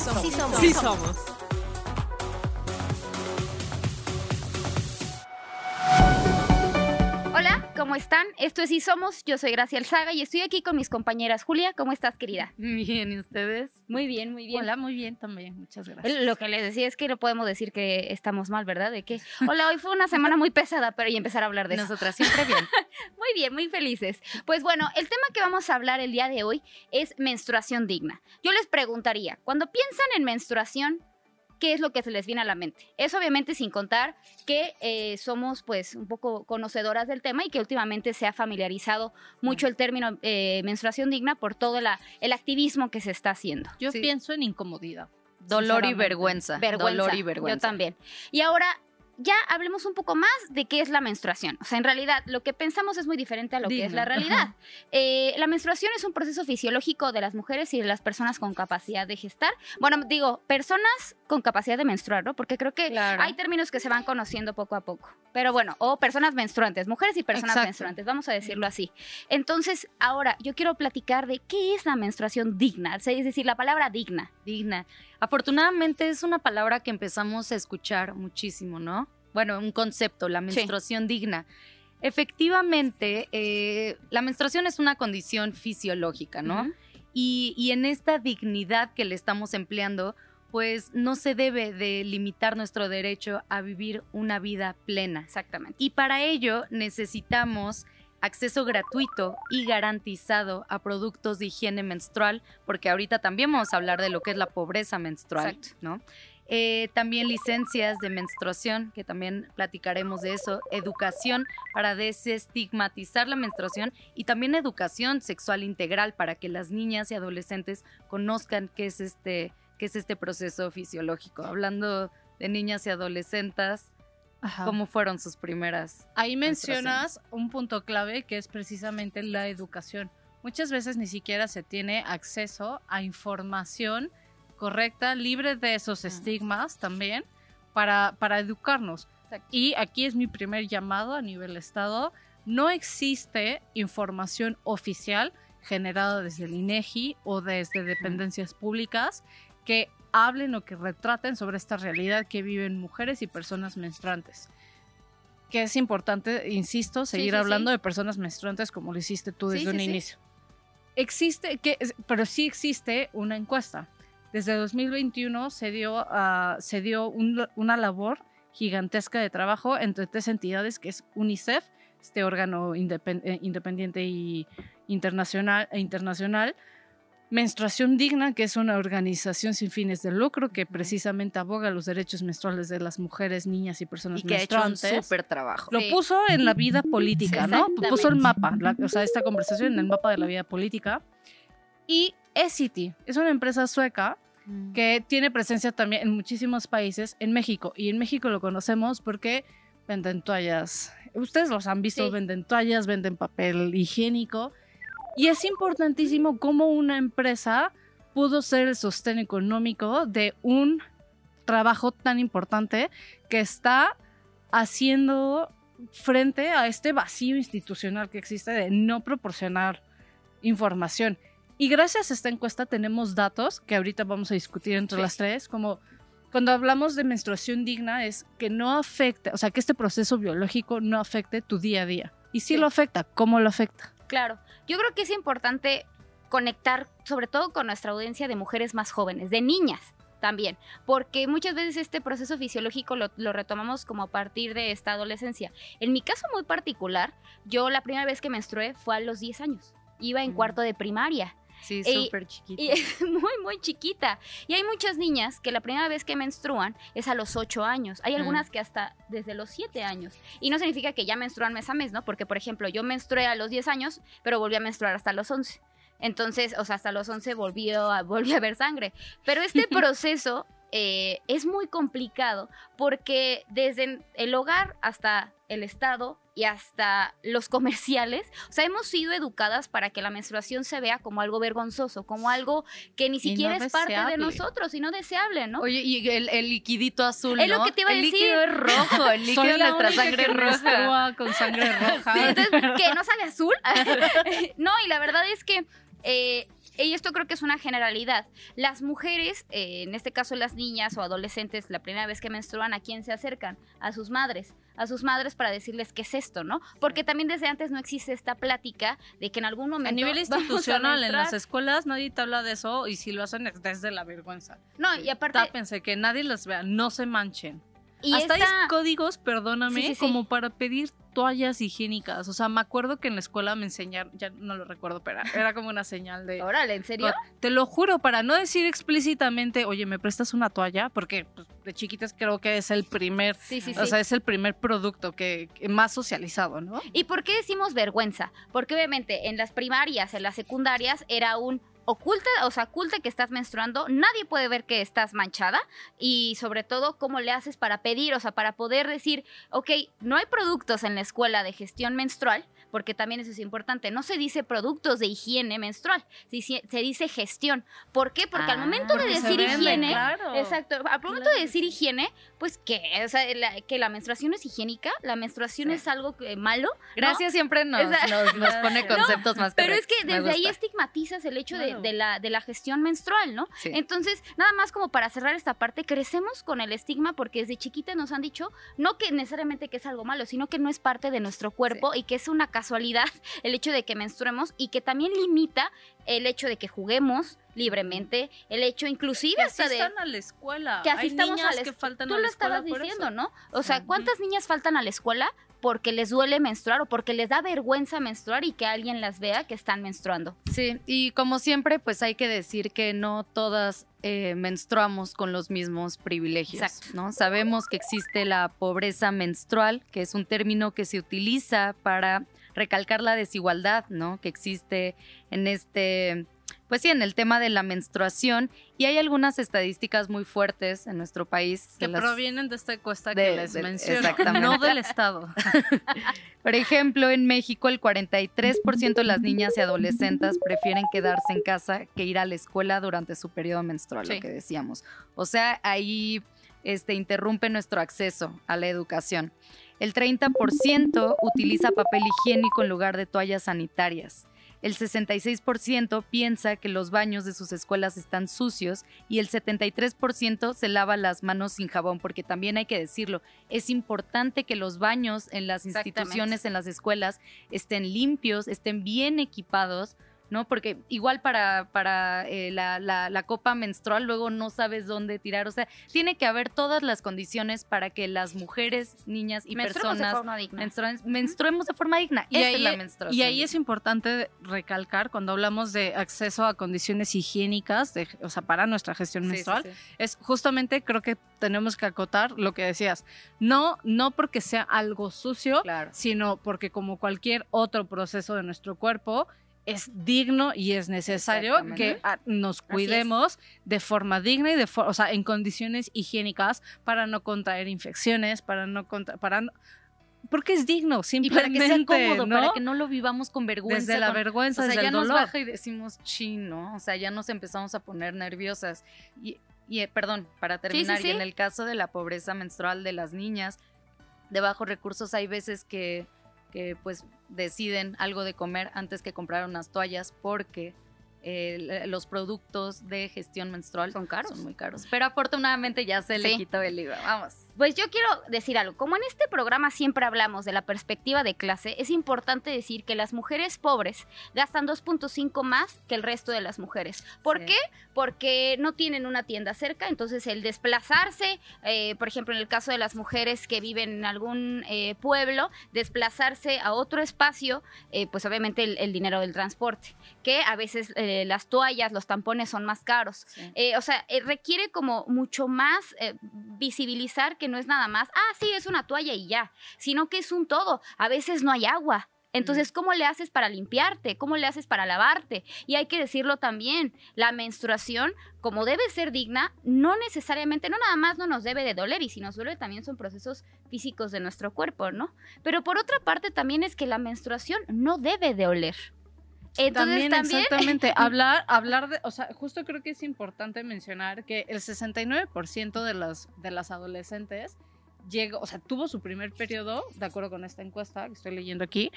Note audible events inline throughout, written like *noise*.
somos. Sí están? Esto es Sí Somos, yo soy Gracia Alzaga y estoy aquí con mis compañeras. Julia, ¿cómo estás, querida? Bien, ¿y ustedes? Muy bien, muy bien. Hola, muy bien también, muchas gracias. Lo que les decía es que no podemos decir que estamos mal, ¿verdad? De que, *laughs* hola, hoy fue una semana muy pesada, pero y empezar a hablar de eso. Nosotras siempre bien. *laughs* Muy bien, muy felices. Pues bueno, el tema que vamos a hablar el día de hoy es menstruación digna. Yo les preguntaría, cuando piensan en menstruación, ¿qué es lo que se les viene a la mente? Es obviamente sin contar que eh, somos pues un poco conocedoras del tema y que últimamente se ha familiarizado mucho el término eh, menstruación digna por todo la- el activismo que se está haciendo. Yo Sí. pienso en incomodidad. Dolor y vergüenza. Vergüenza. Dolor y vergüenza. Yo también. Y ahora ya hablemos un poco más de qué es la menstruación. O sea, en realidad lo que pensamos es muy diferente a lo que es la realidad. Eh, la menstruación es un proceso fisiológico de las mujeres y de las personas con capacidad de gestar. Bueno, digo, personas con capacidad de menstruar, ¿no? Porque creo que Claro. hay términos que se van conociendo poco a poco. Pero bueno, o personas menstruantes, mujeres y personas Exacto. menstruantes, vamos a decirlo así. Entonces, ahora yo quiero platicar de qué es la menstruación digna, es decir, la palabra digna. digna. Afortunadamente es una palabra que empezamos a escuchar muchísimo, ¿no? Bueno, un concepto, la menstruación digna. Efectivamente, eh, la menstruación es una condición fisiológica, ¿no? Y, y en esta dignidad que le estamos empleando, pues no se debe de limitar nuestro derecho a vivir una vida plena. Exactamente. Y para ello necesitamos acceso gratuito y garantizado a productos de higiene menstrual, porque ahorita también vamos a hablar de lo que es la pobreza menstrual, Exacto. ¿no? Eh, también licencias de menstruación, que también platicaremos de eso, educación para desestigmatizar la menstruación y también educación sexual integral para que las niñas y adolescentes conozcan qué es este, qué es este proceso fisiológico. Hablando de niñas y adolescentes, Ajá. cómo fueron sus primeras Ahí mencionas un punto clave que es precisamente la educación. Muchas veces ni siquiera se tiene acceso a información correcta, libre de esos estigmas también, para, para educarnos. Y aquí es mi primer llamado a nivel Estado. No existe información oficial generada desde el INEGI o desde dependencias públicas que hablen o que retraten sobre esta realidad que viven mujeres y personas menstruantes. Que es importante, insisto, seguir sí, hablando sí. de personas menstruantes como lo hiciste tú desde un inicio. Existe, que, pero sí existe una encuesta. Desde 2021 se dio, ah, se dio un- una labor gigantesca de trabajo entre tres entidades que es UNICEF, este órgano eh, independiente y internacional, e internacional, Menstruación Digna, que es una organización sin fines de lucro que precisamente aboga los derechos menstruales de las mujeres, niñas y personas y que ha hecho un menstruantes. súper trabajo. Lo Sí. puso en la vida política, Sí, ¿no? Puso el mapa, la- o sea, esta conversación en el mapa de la vida política. Y Essity es una empresa sueca Mm. que tiene presencia también en muchísimos países, en México. Y en México lo conocemos porque venden toallas. Ustedes los han visto, Sí. venden toallas, venden papel higiénico. Y es importantísimo cómo una empresa pudo ser el sostén económico de un trabajo tan importante que está haciendo frente a este vacío institucional que existe de no proporcionar información. Y gracias a esta encuesta tenemos datos que ahorita vamos a discutir entre Sí. las tres, como cuando hablamos de menstruación digna es que no afecte, o sea, que este proceso biológico no afecte tu día a día. Y si Sí. lo afecta, ¿cómo lo afecta? Claro, yo creo que es importante conectar sobre todo con nuestra audiencia de mujeres más jóvenes, de niñas también, porque muchas veces este proceso fisiológico lo, lo retomamos como a partir de esta adolescencia. En mi caso muy particular, yo la primera vez que menstrué fue a los 10 años, iba en Mm. cuarto de primaria. Sí, súper chiquita. Y es *laughs* muy, muy chiquita. Y hay muchas niñas que la primera vez que menstruan es a los 8 años. Hay Mm. algunas que hasta desde los 7 años. Y no significa que ya menstruan mes a mes, ¿no? Porque, por ejemplo, yo menstrué a los 10 años, pero volví a menstruar hasta los 11. Entonces, o sea, hasta los 11 volví a, *laughs* volví a ver sangre. Pero este *laughs* proceso eh, es muy complicado porque desde el hogar hasta el Estado y hasta los comerciales, o sea, hemos sido educadas para que la menstruación se vea como algo vergonzoso, como algo que ni siquiera no es parte de nosotros y no deseable, ¿no? Oye, y el, el liquidito azul, Es lo que te iba a el decir. líquido es rojo, el *laughs* líquido de nuestra sangre que roja. con sangre *laughs* roja. Sí, entonces, ¿que no sale azul? *laughs* no, y la verdad es que eh, y esto creo que es una generalidad. Las mujeres, eh, en este caso las niñas o adolescentes, la primera vez que menstruan, ¿a quién se acercan? A sus madres a sus madres para decirles qué es esto, ¿no? Porque también desde antes no existe esta plática de que en algún momento... A nivel *laughs* a institucional, en las escuelas nadie te habla de eso y si lo hacen es desde la vergüenza. No, y aparte... Tápense, que nadie las vea, no se manchen. Y Hasta esta- hay códigos, perdóname, Sí, sí, sí. como para pedir toallas higiénicas. O sea, me acuerdo que en la escuela me enseñaron, ya no lo recuerdo, pero era como una señal de... *laughs* Órale, ¿en serio? Te lo juro, para no decir explícitamente, oye, ¿me prestas una toalla? Porque pues, de chiquitas creo que es el primer, o sea, es el primer producto que, que más socializado, ¿no? ¿Y por qué decimos vergüenza? Porque obviamente en las primarias, en las secundarias, era un oculta, o sea, oculta que estás menstruando, nadie puede ver que estás manchada y sobre todo cómo le haces para pedir, o sea, para poder decir, ok, no hay productos en la escuela de gestión menstrual, porque también eso es importante, no se dice productos de higiene menstrual, se dice, gestión. ¿Por qué? Porque al Ah, momento de Porque decir higiene, claro. Exacto. Al momento Claro de decir higiene, pues que, o sea, la, que la menstruación es higiénica, la menstruación Sí. es algo que- malo. ¿no? Gracias siempre nos, nos, nos *laughs* pone No, conceptos más Pero es que desde ahí estigmatizas el hecho Claro. de la, de la gestión menstrual, ¿no? Sí. Entonces, nada más como para cerrar esta parte, crecemos con el estigma porque desde chiquita nos han dicho, no que necesariamente que es algo malo, sino que no es parte de nuestro cuerpo y que es una casualidad *laughs* el hecho de que menstruemos y que también limita el hecho de que juguemos libremente, el hecho inclusive Que hasta de... asistan a la escuela. que asistamos a la que escuela. faltan Tú a lo escuela estabas diciendo, eso. ¿no? O sea. ¿cuántas niñas faltan a la escuela porque les duele menstruar o porque les da vergüenza menstruar y que alguien las vea que están menstruando? Sí, y como siempre, pues hay que decir que no todas eh, menstruamos con los mismos privilegios, Exacto. ¿no? Sabemos que existe la pobreza menstrual, que es un término que se utiliza para recalcar la desigualdad, ¿no? Que existe en este, pues sí, en el tema de la menstruación. Y hay algunas estadísticas muy fuertes en nuestro país. Que las- provienen de esta encuesta De- que les de- menciono, no del Estado. *laughs* Por ejemplo, en México el 43% de las niñas y adolescentes prefieren quedarse en casa que ir a la escuela durante su periodo menstrual, Sí. lo que decíamos. O sea, ahí este, interrumpe nuestro acceso a la educación. El 30% utiliza papel higiénico en lugar de toallas sanitarias. El 66% piensa que los baños de sus escuelas están sucios y el 73% se lava las manos sin jabón, porque también hay que decirlo, es importante que los baños en las instituciones, en las escuelas, estén limpios, estén bien equipados, ¿no? Porque igual para, para eh, la, la- la copa menstrual luego no sabes dónde tirar, o sea, tiene que haber todas las condiciones para que las mujeres, niñas y Menstruemos de personas forma digna. menstruen- menstruemos de forma digna. Y ahí, es la menstruación. y ahí es importante recalcar cuando hablamos de acceso a condiciones higiénicas, de- o sea, para nuestra gestión Sí, sí, menstrual, sí. es justamente creo que tenemos que acotar lo que decías. No, no porque sea algo sucio, Claro. sino porque como cualquier otro proceso de nuestro cuerpo es digno y es necesario que nos cuidemos de forma digna y de for- o sea, en condiciones higiénicas para no contraer infecciones, para no contra- para no- porque es digno, Y simplemente, para que sea cómodo, ¿no? para que no lo vivamos con vergüenza. desde la con- vergüenza, O sea, desde ya el nos baja y decimos chino, o sea, ya nos empezamos a poner nerviosas. Y, y, eh, perdón, para terminar, sí, y en el caso de la pobreza menstrual de las niñas de bajos recursos, hay veces que, que pues deciden algo de comer antes que comprar unas toallas porque eh, los productos de gestión menstrual Son caros. son muy caros. Pero afortunadamente ya se le quitó el IVA. Vamos. Pues yo quiero decir algo. Como en este programa siempre hablamos de la perspectiva de clase, es importante decir que las mujeres pobres gastan 2.5 más que el resto de las mujeres. ¿Por Sí. qué? Porque no tienen una tienda cerca, entonces el desplazarse, eh, por ejemplo, en el caso de las mujeres que viven en algún eh, pueblo, desplazarse a otro espacio, eh, pues obviamente el, el dinero del transporte, que a veces eh, las toallas, los tampones son más caros. Sí. Eh, o sea, requiere como mucho más visibilizar que no es nada más, ah, sí, es una toalla y ya, sino que es un todo. A veces no hay agua. Entonces, ¿cómo le haces para limpiarte? ¿Cómo le haces para lavarte? Y hay que decirlo también, la menstruación, como debe ser digna, no necesariamente, no nada más no nos debe de doler, y si nos duele también son procesos físicos de nuestro cuerpo, ¿no? Pero por otra parte también es que la menstruación no debe de oler. Entonces también, también, exactamente, *laughs* hablar, hablar de, o sea, justo creo que es importante mencionar que el 69% de las, de las adolescentes llegó, o sea, tuvo su primer periodo, de acuerdo con esta encuesta que estoy leyendo aquí,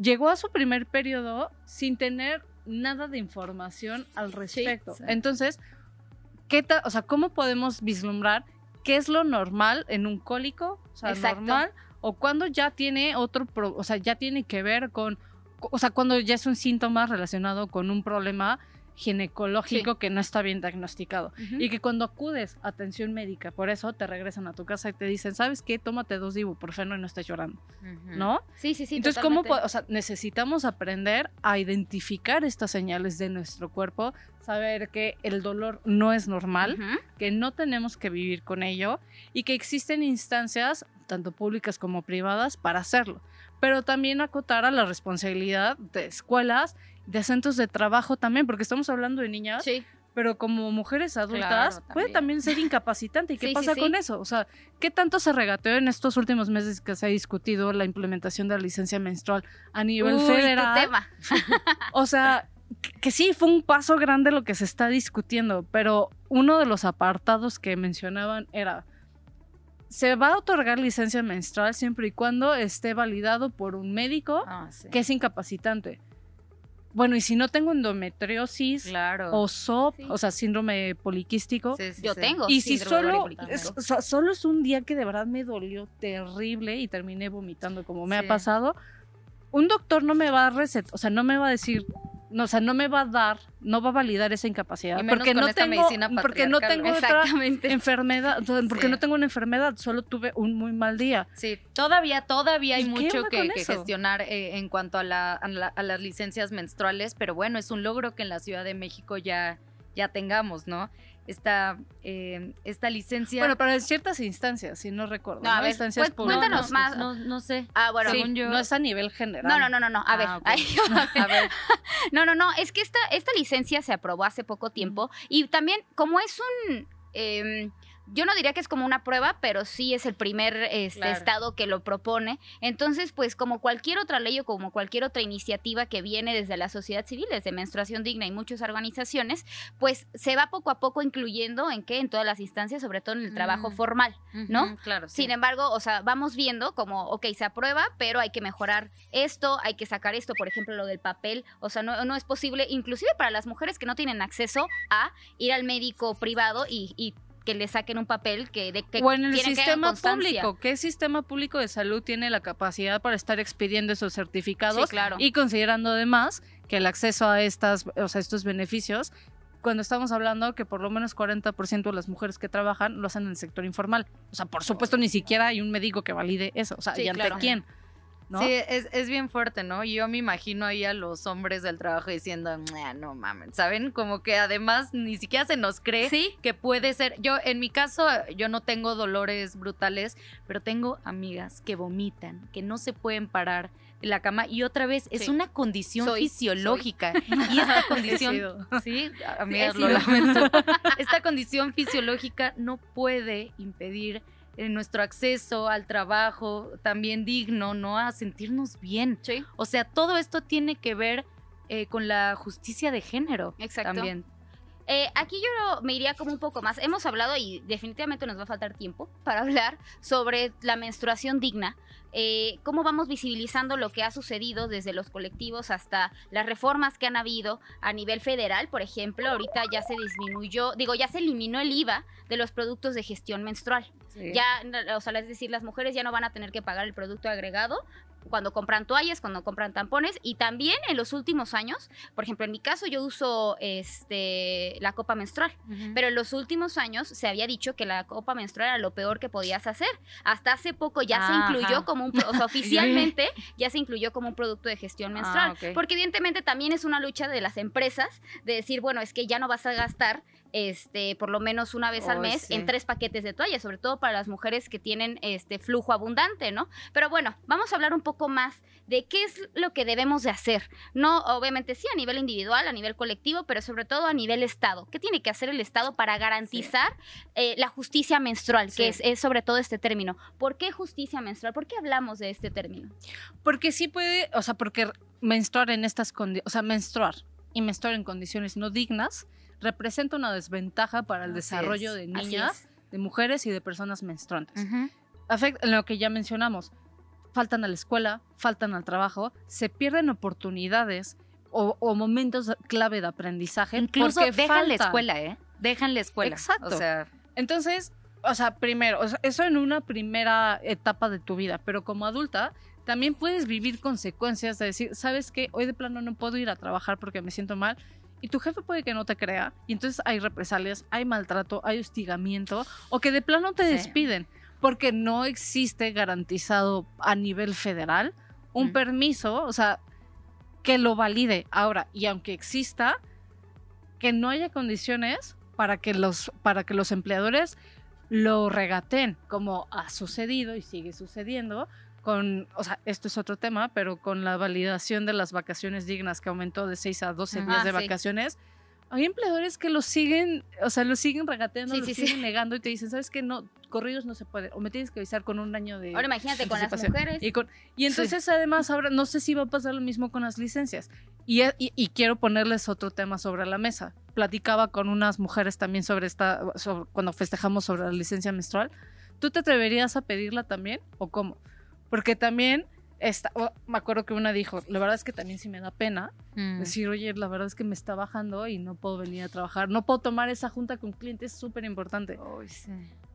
llegó a su primer periodo sin tener nada de información al respecto. sí. Entonces, ¿qué ta- o sea, ¿cómo podemos vislumbrar qué es lo normal en un cólico? O sea, Exacto. normal, o cuando ya tiene otro, pro- o sea, ya tiene que ver con, o sea, cuando ya es un síntoma relacionado con un problema ginecológico que no está bien diagnosticado. Y que cuando acudes a atención médica, por eso te regresan a tu casa y te dicen, ¿sabes qué? Tómate dos de ibuprofeno y no estés llorando. ¿no? Sí, sí, sí. Entonces, ¿cómo totalmente. po- o sea, necesitamos aprender a identificar estas señales de nuestro cuerpo, saber que el dolor no es normal, que no tenemos que vivir con ello y que existen instancias, tanto públicas como privadas, para hacerlo. Pero también acotar a la responsabilidad de escuelas, de centros de trabajo también, porque estamos hablando de niñas, Sí. pero como mujeres adultas Claro, puede también ser incapacitante. ¿Y qué Sí, pasa sí. con eso? O sea, ¿qué tanto se regateó en estos últimos meses que se ha discutido la implementación de la licencia menstrual a nivel Uy, federal? tu tema. *laughs* O sea, que sí, fue un paso grande lo que se está discutiendo, pero uno de los apartados que mencionaban era, se va a otorgar licencia menstrual siempre y cuando esté validado por un médico Ah, sí. que es incapacitante. Bueno, y si no tengo endometriosis Claro. o SOP, Sí. o sea, síndrome poliquístico, Sí, sí, Yo sí. tengo. y si solo es, o sea, solo es un día que de verdad me dolió terrible y terminé vomitando como me Sí. ha pasado, un doctor no me va a recetar, o sea, no me va a decir, no, o sea, no me va a dar, no va a validar esa incapacidad Y menos porque con no esta tengo porque no tengo otra enfermedad, porque Sí. no tengo una enfermedad, solo tuve un muy mal día. Sí, todavía, todavía hay ¿Y qué mucho que, que gestionar eh, en cuanto a, la- a la- a las licencias menstruales, pero bueno, es un logro que en la Ciudad de México ya, ya tengamos, ¿no? Esta, eh, esta licencia. Bueno, para ciertas instancias, si no recuerdo, No, a ¿no? ver, Instancias públicas. cuéntanos más. No, no sé. Ah, bueno. Sí, según yo- no es a nivel general. No, no, no, no, no. A ver. Ah, ok. ay, *laughs* A ver, No, no, no, es que esta, esta licencia se aprobó hace poco tiempo y también como es un... em, yo no diría que es como una prueba, pero sí es el primer este, Claro. estado que lo propone. Entonces, pues como cualquier otra ley o como cualquier otra iniciativa que viene desde la sociedad civil, desde Menstruación Digna y muchas organizaciones, pues se va poco a poco incluyendo en qué, en todas las instancias, sobre todo en el trabajo Mm. formal. ¿no? Claro, sí. Sin embargo, o sea, vamos viendo como, ok, se aprueba, pero hay que mejorar esto, hay que sacar esto, por ejemplo, lo del papel, o sea, no, no es posible, inclusive para las mujeres que no tienen acceso a ir al médico privado y, y que le saquen un papel que, de, que o en el tiene que sistema constancia. público. ¿Qué sistema público de salud tiene la capacidad para estar expidiendo esos certificados? Sí, claro. Y considerando además que el acceso a estas, o sea, estos beneficios, cuando estamos hablando que por lo menos 40% de las mujeres que trabajan lo hacen en el sector informal. O sea, por supuesto, ni siquiera hay un médico que valide eso. O sea, Sí, ¿y ante claro. quién? ¿No? Sí, es, es bien fuerte, ¿no? Y yo me imagino ahí a los hombres del trabajo diciendo, "Nah, no mames, ¿saben? Como que además ni siquiera se nos cree Sí, que puede ser. Yo, en mi caso, yo no tengo dolores brutales, pero tengo amigas que vomitan, que no se pueden parar de la cama. Y otra vez, es Sí. una condición Soy, fisiológica. *laughs* Y esta condición, sí, amigas, lo lamento. *laughs* Esta condición fisiológica no puede impedir eh, nuestro acceso al trabajo también digno, ¿no? A sentirnos bien. sí, O sea, todo esto tiene que ver eh, con la justicia de género. exacto. También. Eh, aquí yo me iría como un poco más. Hemos hablado y definitivamente nos va a faltar tiempo para *laughs* hablar sobre la menstruación digna. eh, cómo vamos visibilizando lo que ha sucedido desde los colectivos hasta las reformas que han habido a nivel federal, por ejemplo, ahorita ya se disminuyó, digo, ya se eliminó el IVA de los productos de gestión menstrual. Sí. Ya, o sea, es decir, las mujeres ya no van a tener que pagar el producto agregado cuando compran toallas, cuando compran tampones y también en los últimos años, por ejemplo, en mi caso yo uso este la copa menstrual, pero en los últimos años se había dicho que la copa menstrual era lo peor que podías hacer. Hasta hace poco ya se Ajá. incluyó como un, o sea, *laughs* oficialmente ya se incluyó como un producto de gestión menstrual, Ah, ok. porque evidentemente también es una lucha de las empresas de decir, bueno, es que ya no vas a gastar este por lo menos una vez al mes sí. en tres paquetes de toallas, sobre todo para las mujeres que tienen este flujo abundante, ¿no? Pero bueno, vamos a hablar un poco más de qué es lo que debemos de hacer. No, obviamente sí, a nivel individual, a nivel colectivo, pero sobre todo a nivel Estado. ¿Qué tiene que hacer el Estado para garantizar eh, la justicia menstrual, Sí. que es, es sobre todo este término? ¿Por qué justicia menstrual? ¿Por qué hablamos de este término? Porque sí puede, o sea, porque menstruar en estas condiciones, o sea, menstruar y menstruar en condiciones no dignas representa una desventaja para el Así desarrollo es. de niñas, de mujeres y de personas menstruantes. Afecta en lo que ya mencionamos. Faltan a la escuela, faltan al trabajo, se pierden oportunidades o, o momentos clave de aprendizaje. Incluso dejan la escuela, ¿eh? Dejan la escuela. Exacto. O sea, Entonces, o sea, primero, o sea, eso en una primera etapa de tu vida, pero como adulta también puedes vivir consecuencias de decir, ¿sabes qué? Hoy de plano no puedo ir a trabajar porque me siento mal. Y tu jefe puede que no te crea, y entonces hay represalias, hay maltrato, hay hostigamiento, o que de plano te Sí. despiden, porque no existe garantizado a nivel federal un permiso, o sea, que lo valide. Ahora, y aunque exista, que no haya condiciones para que los, para que los empleadores lo regaten, como ha sucedido y sigue sucediendo con, o sea, esto es otro tema, pero con la validación de las vacaciones dignas que aumentó de 6 a 12 Ujú. días Ah, de sí. vacaciones, hay empleadores que lo siguen, o sea, lo siguen regateando, Sí, lo sí, siguen negando y te dicen, ¿sabes qué? No, corridos no se puede, o me tienes que avisar con un año de... Ahora imagínate con las anticipación". mujeres. Y, con- y entonces además ahora no sé si va a pasar lo mismo con las licencias. Y, y- y quiero ponerles otro tema sobre la mesa. Platicaba con unas mujeres también sobre esta, sobre- cuando festejamos sobre la licencia menstrual. ¿Tú te atreverías a pedirla también o cómo? Porque también, esta, o- me acuerdo que una dijo, la verdad es que también sí me da pena mm, decir, oye, la verdad es que me está bajando y no puedo venir a trabajar, no puedo tomar esa junta con clientes, es súper importante. sí.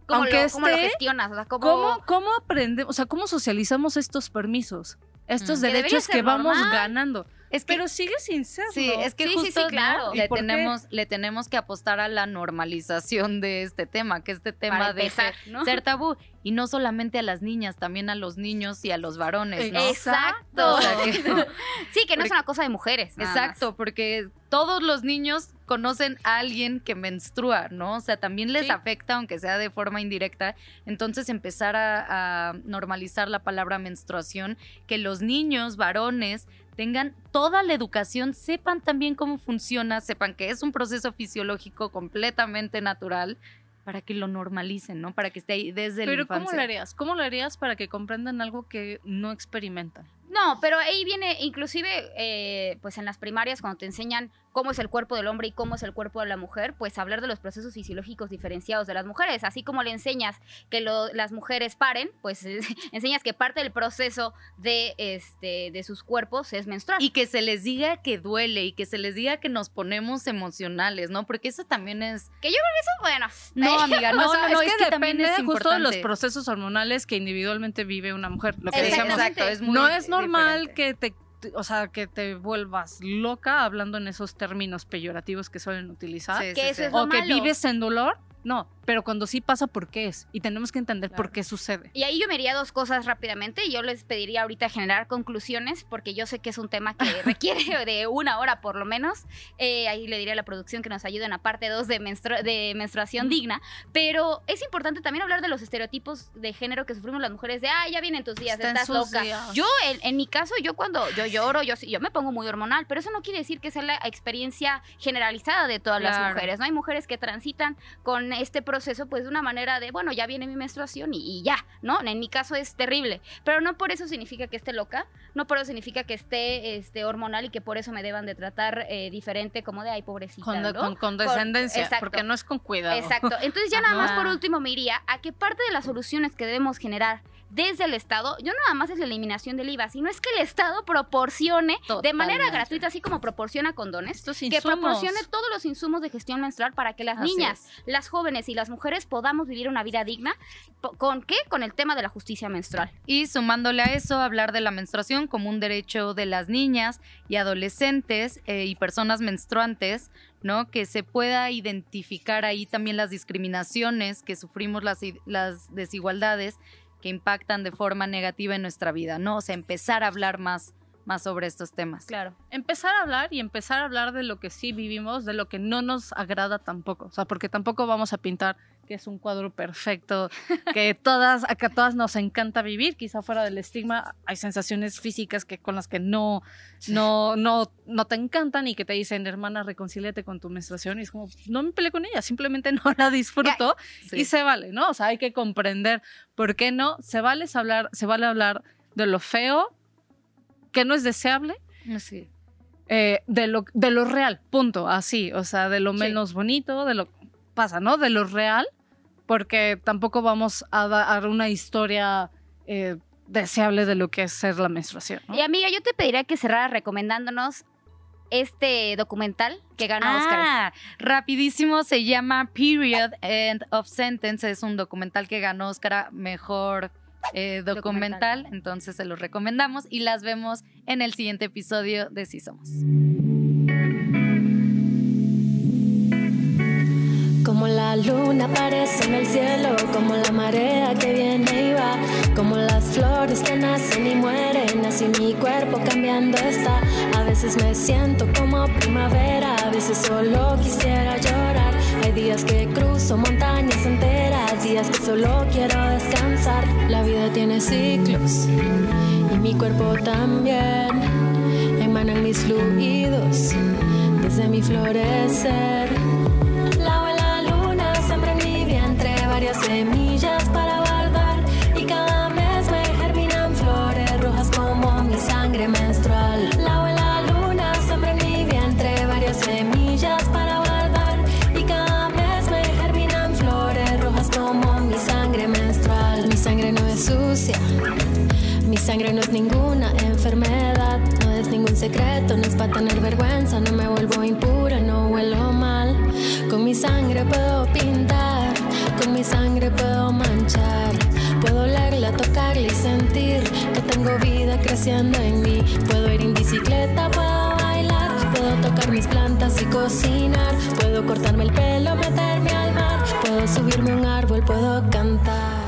¿Cómo, aunque lo, cómo lo gestionas? O sea, ¿cómo, ¿Cómo, ¿Cómo aprendemos, o sea, cómo socializamos estos permisos? Estos Mm. Derechos que vamos ganando. Es que Pero sigue sin serlo. Sí, es que Sí, sí, sí, justo ¿no? claro. ¿Y le qué? tenemos, le tenemos que apostar a la normalización de este tema, que este tema para de empezar, ¿no? ser tabú. Y no solamente a las niñas, también a los niños y a los varones, ¿no? Exacto. O sea, que- *laughs* Sí, que no es una cosa de mujeres. más. Exacto, porque todos los niños conocen a alguien que menstrua, ¿no? O sea, también les Sí. afecta, aunque sea de forma indirecta. Entonces, empezar a, a normalizar la palabra menstruación, que los niños, varones, tengan toda la educación, sepan también cómo funciona, sepan que es un proceso fisiológico completamente natural para que lo normalicen, ¿no? Para que esté ahí desde la Pero. ¿cómo lo harías? ¿Cómo lo harías para que comprendan algo que no experimentan? No, pero ahí viene, inclusive, eh, pues en las primarias, cuando te enseñan cómo es el cuerpo del hombre y cómo es el cuerpo de la mujer, pues hablar de los procesos fisiológicos diferenciados de las mujeres. Así como le enseñas que lo- las mujeres paren, pues *laughs* enseñas que parte del proceso de, este, de sus cuerpos es menstruar. Y que se les diga que duele y que se les diga que nos ponemos emocionales, ¿no? Porque eso también es... que yo creo que eso, bueno, No, *laughs* amiga, no, O sea, no, no, es, es, que, que, también depende es justo de los procesos hormonales que individualmente vive una mujer. Lo que decíamos, Exacto, es muy no es normal diferente. que te, o sea, que te vuelvas loca hablando en esos términos peyorativos que suelen utilizar. Sí, que sí, eso sí. es lo o que vives en dolor. No, pero cuando sí pasa, ¿por qué es? Y tenemos que entender Claro. por qué sucede. Y ahí yo me diría dos cosas rápidamente. Yo les pediría ahorita generar conclusiones, porque yo sé que es un tema que *laughs* requiere de una hora por lo menos. Eh, ahí le diría a la producción que nos ayude en la parte 2 de, menstru- de menstruación digna. Pero es importante también hablar de los estereotipos de género que sufrimos las mujeres, de, ay, ya vienen tus días, Está estás loca. días. Yo, en, en mi caso, yo cuando yo lloro, yo, yo me pongo muy hormonal, pero eso no quiere decir que sea la experiencia generalizada de todas las Claro. mujeres, ¿no? Hay mujeres que transitan con este proceso, pues de una manera de, bueno, ya viene mi menstruación y, y ya, ¿no? En mi caso es terrible, pero no por eso significa que esté loca, no por eso significa que esté este, hormonal y que por eso me deban de tratar eh, diferente como de, ay, pobrecita, Con, ¿no? con condescendencia, exacto. porque no es con cuidado. Exacto. Entonces ya nada más por último me iría a que parte de las soluciones que debemos generar desde el Estado, yo nada más es la eliminación del IVA, sino es que el Estado proporcione de manera gratuita, así como proporciona condones, que proporcione todos los insumos de gestión menstrual para que las Así niñas, es. las jóvenes y las mujeres podamos vivir una vida digna. ¿Con qué? Con el tema de la justicia menstrual. Y sumándole a eso, hablar de la menstruación como un derecho de las niñas y adolescentes eh, y personas menstruantes, ¿no? Que se pueda identificar ahí también las discriminaciones que sufrimos, las, las desigualdades que impactan de forma negativa en nuestra vida, ¿no? O sea, empezar a hablar más, más sobre estos temas. Claro. empezar a hablar y empezar a hablar de lo que sí vivimos, de lo que no nos agrada tampoco. O sea, porque tampoco vamos a pintar que es un cuadro perfecto, que *laughs* todas, a que a todas nos encanta vivir, quizá fuera del estigma, hay sensaciones físicas que con las que no, no, no, no te encantan y que te dicen, hermana, reconcíliate con tu menstruación, y es como, no me peleé con ella, simplemente no la disfruto Sí. y se vale, ¿no? O sea, hay que comprender por qué no, se vale hablar, se vale hablar de lo feo, que no es deseable, Sí. eh, de, lo, de lo real, punto, así, o sea, de lo Sí. menos bonito, de lo pasa, ¿no? De lo real, porque tampoco vamos a dar una historia eh, deseable de lo que es ser la menstruación. ¿no? Y amiga, yo te pediría que cerraras recomendándonos este documental que ganó Oscar? Ah, rapidísimo, se llama Period End of Sentence. Es un documental que ganó Oscar a mejor eh, documental, entonces se los recomendamos y las vemos en el siguiente episodio de Sí Somos. Como la luna aparece en el cielo, como la marea que viene y va, como las flores que nacen y mueren, así mi cuerpo cambiando está. A veces me siento como primavera, a veces solo quisiera llorar. Hay días que cruzo montañas enteras, días que solo quiero descansar. La vida tiene ciclos y mi cuerpo también. Emanan mis fluidos desde mi florecer. Sangre no es ninguna enfermedad, no es ningún secreto, no es para tener vergüenza, no me vuelvo impura, no huelo mal. Con mi sangre puedo pintar, con mi sangre puedo manchar, puedo olerla, tocarla y sentir que tengo vida creciendo en mí. Puedo ir en bicicleta, puedo bailar, puedo tocar mis plantas y cocinar, puedo cortarme el pelo, meterme al mar, puedo subirme a un árbol, puedo cantar.